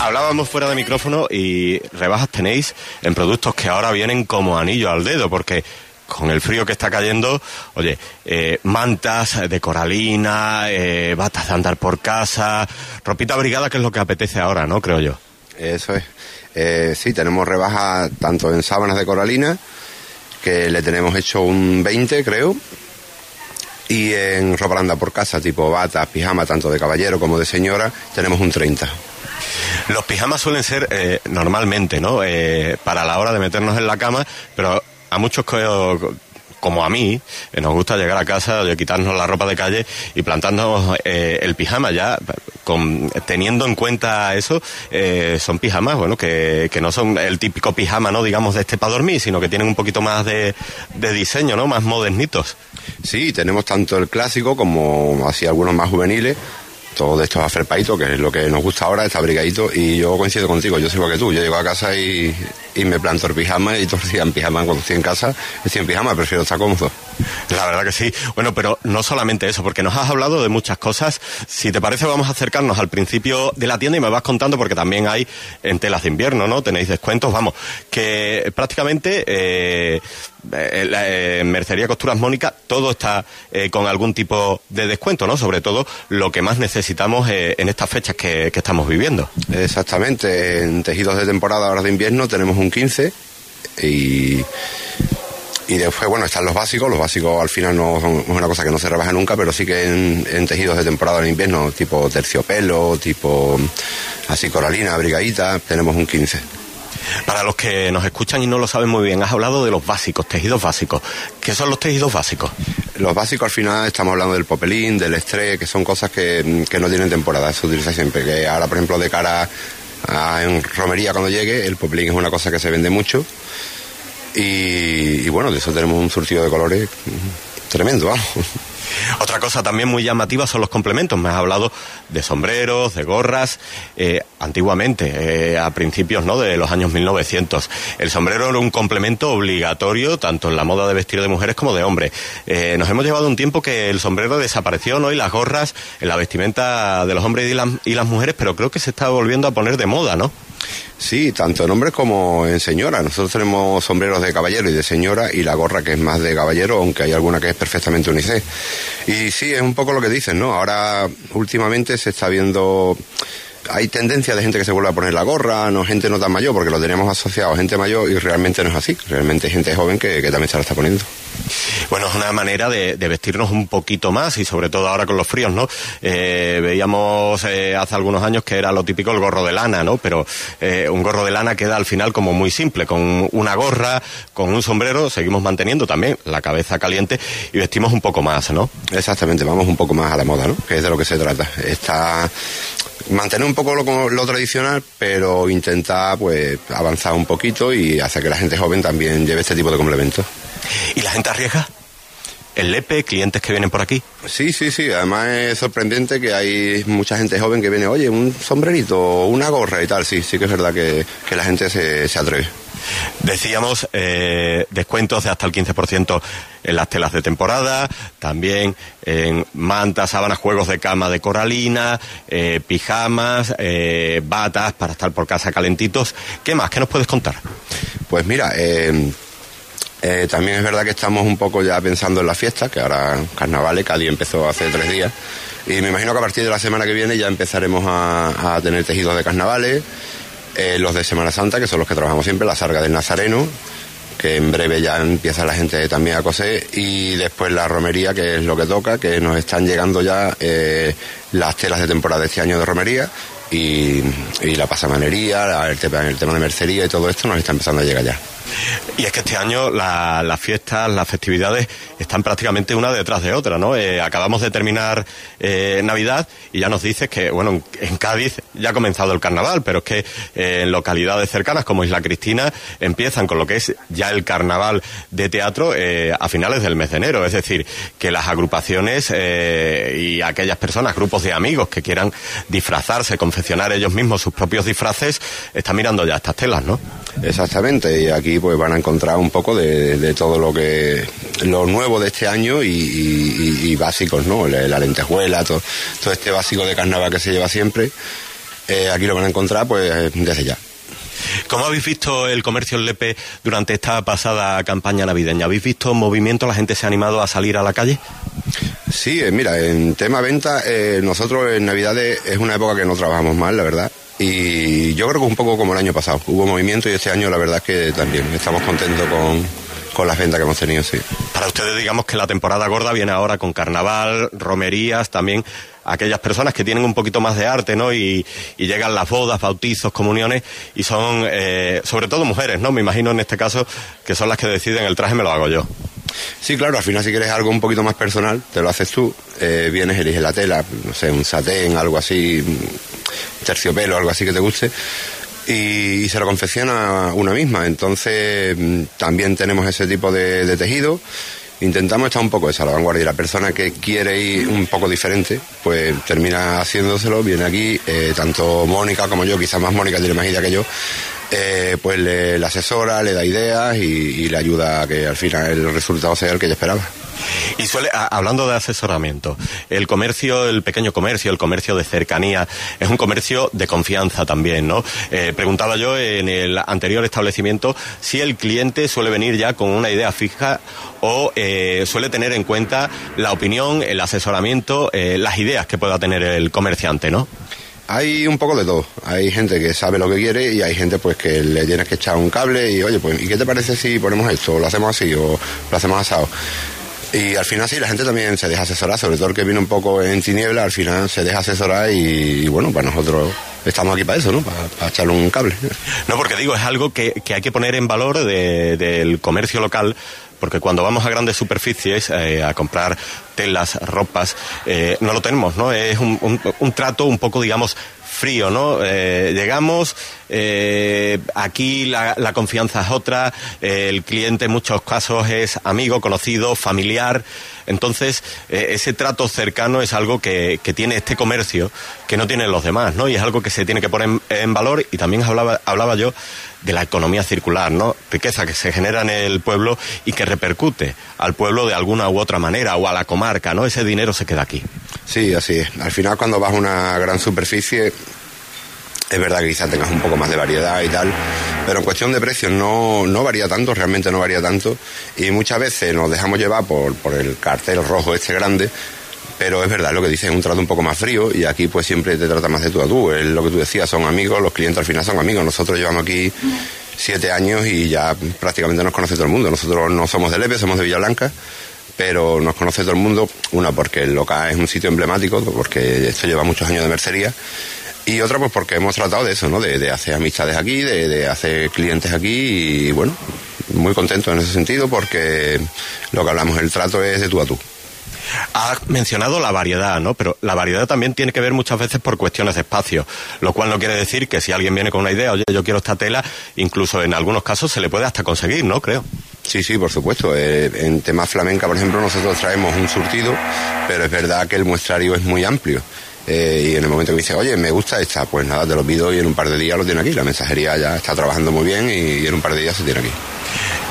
hablábamos fuera de micrófono y rebajas tenéis en productos que ahora vienen como anillo al dedo, porque con el frío que está cayendo, oye, eh, mantas de coralina, eh, batas de andar por casa, ropita brigada, que es lo que apetece ahora, ¿no? Creo yo. Eso es. Eh, sí, tenemos rebajas tanto en sábanas de coralina, que le tenemos hecho un 20, creo, y en ropa por casa, tipo batas, pijama, tanto de caballero como de señora, tenemos un 30. Los pijamas suelen ser eh, normalmente, ¿no? Eh, para la hora de meternos en la cama, pero a muchos como a mí, eh, nos gusta llegar a casa, de quitarnos la ropa de calle y plantarnos el pijama ya, teniendo en cuenta eso, son pijamas, bueno, que, que, no son el típico pijama, ¿no? Digamos, de este para dormir, sino que tienen un poquito más de, de diseño, ¿no? Más modernitos. Sí, tenemos tanto el clásico como así algunos más juveniles todo de estos aferpaditos, que es lo que nos gusta ahora, está abrigadito, y yo coincido contigo, yo soy igual que tú, yo llego a casa y, y me planto el pijama y todos en pijama, cuando estoy en casa estoy en pijama, prefiero estar cómodo. La verdad que sí. Bueno, pero no solamente eso, porque nos has hablado de muchas cosas. Si te parece, vamos a acercarnos al principio de la tienda y me vas contando, porque también hay en telas de invierno, ¿no? Tenéis descuentos, vamos, que prácticamente eh, eh, en Mercería Costuras Mónica todo está eh, con algún tipo de descuento, ¿no? Sobre todo lo que más necesitamos en estas fechas que, estamos viviendo. Exactamente. En tejidos de temporada, ahora de invierno, tenemos un 15 y después, bueno, están los básicos. Los básicos al final no son es una cosa que no se rebaja nunca, pero sí que en, tejidos de temporada en invierno, tipo terciopelo, tipo así coralina, brigadita, tenemos un 15. Para los que nos escuchan y no lo saben muy bien, has hablado de los básicos, tejidos básicos. ¿Qué son los tejidos básicos? Los básicos al final estamos hablando del popelín, del estrés, que son cosas que, que no tienen temporada, se utiliza siempre. Que ahora, por ejemplo, de cara a, en romería cuando llegue, el popelín es una cosa que se vende mucho y, bueno, de eso tenemos un surtido de colores tremendo, vamos. Otra cosa también muy llamativa son los complementos. Me has hablado de sombreros, de gorras. Eh, antiguamente, eh, a principios ¿no? de los años 1900, el sombrero era un complemento obligatorio tanto en la moda de vestir de mujeres como de hombres. Eh, nos hemos llevado un tiempo que el sombrero desapareció ¿no? y las gorras en la vestimenta de los hombres y las, y las mujeres, pero creo que se está volviendo a poner de moda, ¿no? Sí, tanto en hombres como en señora. Nosotros tenemos sombreros de caballero y de señora y la gorra que es más de caballero, aunque hay alguna que es perfectamente unisex. Y sí, es un poco lo que dicen, ¿no? Ahora últimamente se está viendo hay tendencia de gente que se vuelve a poner la gorra, no gente no tan mayor, porque lo tenemos asociado a gente mayor y realmente no es así. Realmente hay gente joven que, que también se la está poniendo. Bueno, es una manera de, vestirnos un poquito más y sobre todo ahora con los fríos, ¿no? Eh, veíamos eh, hace algunos años que era lo típico el gorro de lana, ¿no? Pero eh, un gorro de lana queda al final como muy simple, con una gorra, con un sombrero, seguimos manteniendo también la cabeza caliente y vestimos un poco más, ¿no? Exactamente, vamos un poco más a la moda, ¿no? Que es de lo que se trata. Está mantener un poco lo, lo, tradicional, pero intentar pues avanzar un poquito y hacer que la gente joven también lleve este tipo de complementos. ¿Y la gente arriesga? ¿El LEPE, clientes que vienen por aquí? Sí, sí, sí. Además es sorprendente que hay mucha gente joven que viene, oye, un sombrerito, una gorra y tal. Sí, sí que es verdad que, que la gente se, se atreve. Decíamos eh, descuentos de hasta el 15% en las telas de temporada, también en mantas, sábanas, juegos de cama de coralina, eh, pijamas, eh, batas para estar por casa calentitos. ¿Qué más? ¿Qué nos puedes contar? Pues mira, eh, también es verdad que estamos un poco ya pensando en la fiesta, que ahora carnavales, Cádiz empezó hace tres días. Y me imagino que a partir de la semana que viene ya empezaremos a, tener tejidos de carnavales, eh, los de Semana Santa, que son los que trabajamos siempre, la sarga del Nazareno, que en breve ya empieza la gente también a coser, y después la romería, que es lo que toca, que nos están llegando ya eh, las telas de temporada de este año de romería, y, la pasamanería, el tema, el tema de mercería y todo esto nos está empezando a llegar ya. Y es que este año las fiestas, las festividades están prácticamente una detrás de otra, ¿no? Eh, acabamos de terminar eh, Navidad y ya nos dices que, bueno, en, Cádiz ya ha comenzado el carnaval, pero es que eh, en localidades cercanas como Isla Cristina empiezan con lo que es ya el carnaval de teatro a finales del mes de enero. Es decir, que las agrupaciones y aquellas personas, grupos de amigos que quieran disfrazarse, confeccionar ellos mismos sus propios disfraces, están mirando ya estas telas, ¿no? Exactamente, y aquí pues van a encontrar un poco de, todo lo que lo nuevo de este año y, básicos, ¿no? La, lentejuela, todo, todo, este básico de carnaval que se lleva siempre. eh, aquí lo van a encontrar pues desde ya. ¿Cómo habéis visto el comercio en Lepe durante esta pasada campaña navideña? ¿Habéis visto movimiento? ¿La gente se ha animado a salir a la calle? Sí, eh, mira, en tema venta, eh, nosotros en Navidades es una época que no trabajamos mal, la verdad. Y yo creo que un poco como el año pasado. Hubo movimiento y este año la verdad es que también estamos contentos con, con las ventas que hemos tenido, sí. Para ustedes, digamos que la temporada gorda viene ahora con carnaval, romerías, también aquellas personas que tienen un poquito más de arte, ¿no? Y, llegan las bodas, bautizos, comuniones, y son eh, sobre todo mujeres, ¿no? Me imagino en este caso que son las que deciden el traje me lo hago yo. Sí, claro, al final si quieres algo un poquito más personal, te lo haces tú, eh, vienes, eliges la tela, no sé, un satén, algo así, terciopelo, algo así que te guste, y, se lo confecciona una misma. Entonces mm, también tenemos ese tipo de, tejido. Intentamos estar un poco esa, la vanguardia. Y la persona que quiere ir un poco diferente, pues termina haciéndoselo, viene aquí, eh, tanto Mónica como yo, quizás más Mónica tiene más idea que yo, eh, pues le, asesora, le da ideas y, le ayuda a que al final el resultado sea el que ella esperaba. Y suele, hablando de asesoramiento, el comercio, el pequeño comercio, el comercio de cercanía, es un comercio de confianza también, ¿no? Eh, preguntaba yo en el anterior establecimiento si el cliente suele venir ya con una idea fija o eh, suele tener en cuenta la opinión, el asesoramiento, eh, las ideas que pueda tener el comerciante, ¿no? Hay un poco de todo. Hay gente que sabe lo que quiere y hay gente pues que le tienes que echar un cable y oye, pues ¿y qué te parece si ponemos esto? O lo hacemos así o lo hacemos asado. Y al final sí, la gente también se deja asesorar, sobre todo el que viene un poco en tiniebla, al final se deja asesorar y, bueno, para nosotros estamos aquí para eso, ¿no? Para, echarle un cable. No, porque digo, es algo que, hay que poner en valor del comercio local, porque cuando vamos a grandes superficies eh, a comprar telas, ropas, eh, no lo tenemos, ¿no? Es un, un, trato un poco, digamos, frío, ¿no? Eh, llegamos, eh, aquí la, confianza es otra, el cliente en muchos casos es amigo, conocido, familiar, entonces eh, ese trato cercano es algo que, tiene este comercio que no tienen los demás, ¿no? Y es algo que se tiene que poner en, valor y también hablaba, hablaba yo de la economía circular, ¿no? Riqueza que se genera en el pueblo y que repercute al pueblo de alguna u otra manera o a la comarca, ¿no? Ese dinero se queda aquí. Sí, así es. Al final cuando vas a una gran superficie es verdad que quizás tengas un poco más de variedad y tal, pero en cuestión de precios no, no varía tanto, realmente no varía tanto, y muchas veces nos dejamos llevar por, por el cartel rojo este grande, pero es verdad lo que dices, es un trato un poco más frío y aquí pues siempre te trata más de tú a tú, es lo que tú decías, son amigos, los clientes al final son amigos, nosotros llevamos aquí siete años y ya prácticamente nos conoce todo el mundo, nosotros no somos de Lepe, somos de Villablanca, pero nos conoce todo el mundo, una porque el local es un sitio emblemático, porque esto lleva muchos años de mercería, y otra pues porque hemos tratado de eso, ¿no? De, hacer amistades aquí, de, hacer clientes aquí y bueno, muy contento en ese sentido porque lo que hablamos, el trato es de tú a tú. Has mencionado la variedad, ¿no? Pero la variedad también tiene que ver muchas veces por cuestiones de espacio, lo cual no quiere decir que si alguien viene con una idea, oye, yo quiero esta tela, incluso en algunos casos se le puede hasta conseguir, ¿no? Creo. Sí, sí, por supuesto. Eh, en temas flamenca, por ejemplo, nosotros traemos un surtido, pero es verdad que el muestrario es muy amplio. Eh, y en el momento que me dice, oye, me gusta esta, pues nada, te lo pido y en un par de días lo tiene aquí. La mensajería ya está trabajando muy bien y, en un par de días se tiene aquí.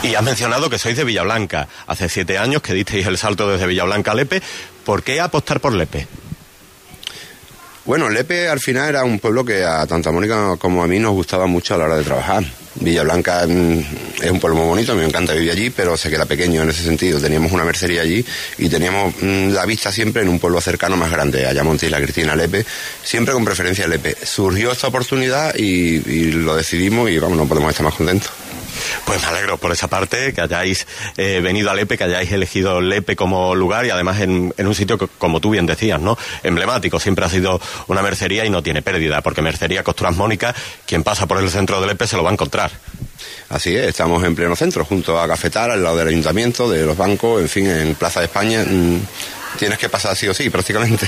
Y has mencionado que sois de Villablanca. Hace siete años que disteis el salto desde Villablanca a Lepe. ¿Por qué apostar por Lepe? Bueno, Lepe al final era un pueblo que a tanto a Mónica como a mí nos gustaba mucho a la hora de trabajar. Villa Blanca mm, es un pueblo muy bonito, me encanta vivir allí, pero se queda pequeño en ese sentido. Teníamos una mercería allí y teníamos mm, la vista siempre en un pueblo cercano más grande, Ayamonte y la Cristina Lepe, siempre con preferencia a Lepe. Surgió esta oportunidad y, y lo decidimos y vamos, no podemos estar más contentos. Pues me alegro por esa parte, que hayáis eh, venido a Lepe, que hayáis elegido Lepe como lugar y además en, un sitio que, como tú bien decías, ¿no? Emblemático, siempre ha sido una mercería y no tiene pérdida, porque Mercería Costuras Mónica, quien pasa por el centro de Lepe se lo va a encontrar. Así es, estamos en pleno centro, junto a Cafetar, al lado del ayuntamiento, de los bancos, en fin, en Plaza de España. Mm, tienes que pasar sí o sí, prácticamente.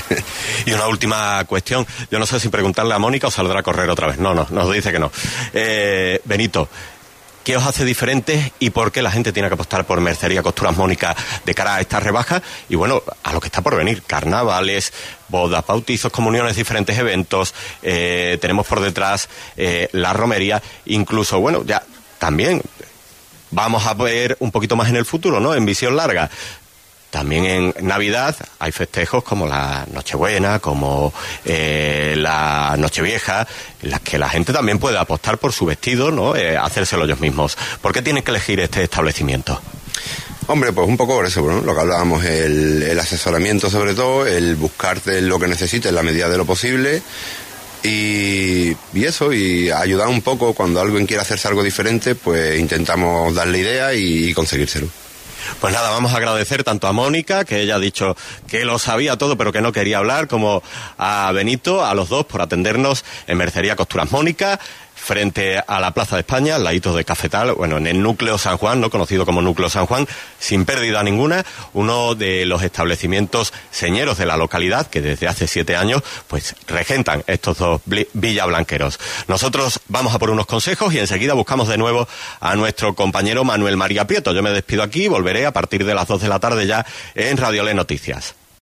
Y una última cuestión. Yo no sé si preguntarle a Mónica o saldrá a correr otra vez. No, no, nos dice que no. Eh, Benito, ¿Qué os hace diferentes y por qué la gente tiene que apostar por Mercería Costuras Mónica de cara a esta rebaja? Y bueno, a lo que está por venir, carnavales, bodas, bautizos, comuniones, diferentes eventos. Eh, tenemos por detrás eh, la romería, incluso, bueno, ya también vamos a ver un poquito más en el futuro, ¿no? En visión larga también en Navidad hay festejos como la Nochebuena, como eh, la Nochevieja, en las que la gente también puede apostar por su vestido, ¿no? Eh, hacérselo ellos mismos. ¿Por qué tienen que elegir este establecimiento? Hombre, pues un poco por eso, ¿no? lo que hablábamos, el, el asesoramiento sobre todo, el buscarte lo que necesites en la medida de lo posible, y, eso, y ayudar un poco cuando alguien quiere hacerse algo diferente, pues intentamos darle idea y, conseguírselo. Pues nada, vamos a agradecer tanto a Mónica, que ella ha dicho que lo sabía todo pero que no quería hablar, como a Benito, a los dos por atendernos en Mercería Costuras. Mónica frente a la Plaza de España, al ladito de Cafetal, bueno, en el núcleo San Juan, no conocido como núcleo San Juan, sin pérdida ninguna, uno de los establecimientos señeros de la localidad que desde hace siete años, pues regentan estos dos villablanqueros. Nosotros vamos a por unos consejos y enseguida buscamos de nuevo a nuestro compañero Manuel María Prieto. Yo me despido aquí y volveré a partir de las dos de la tarde ya en Radio Le Noticias.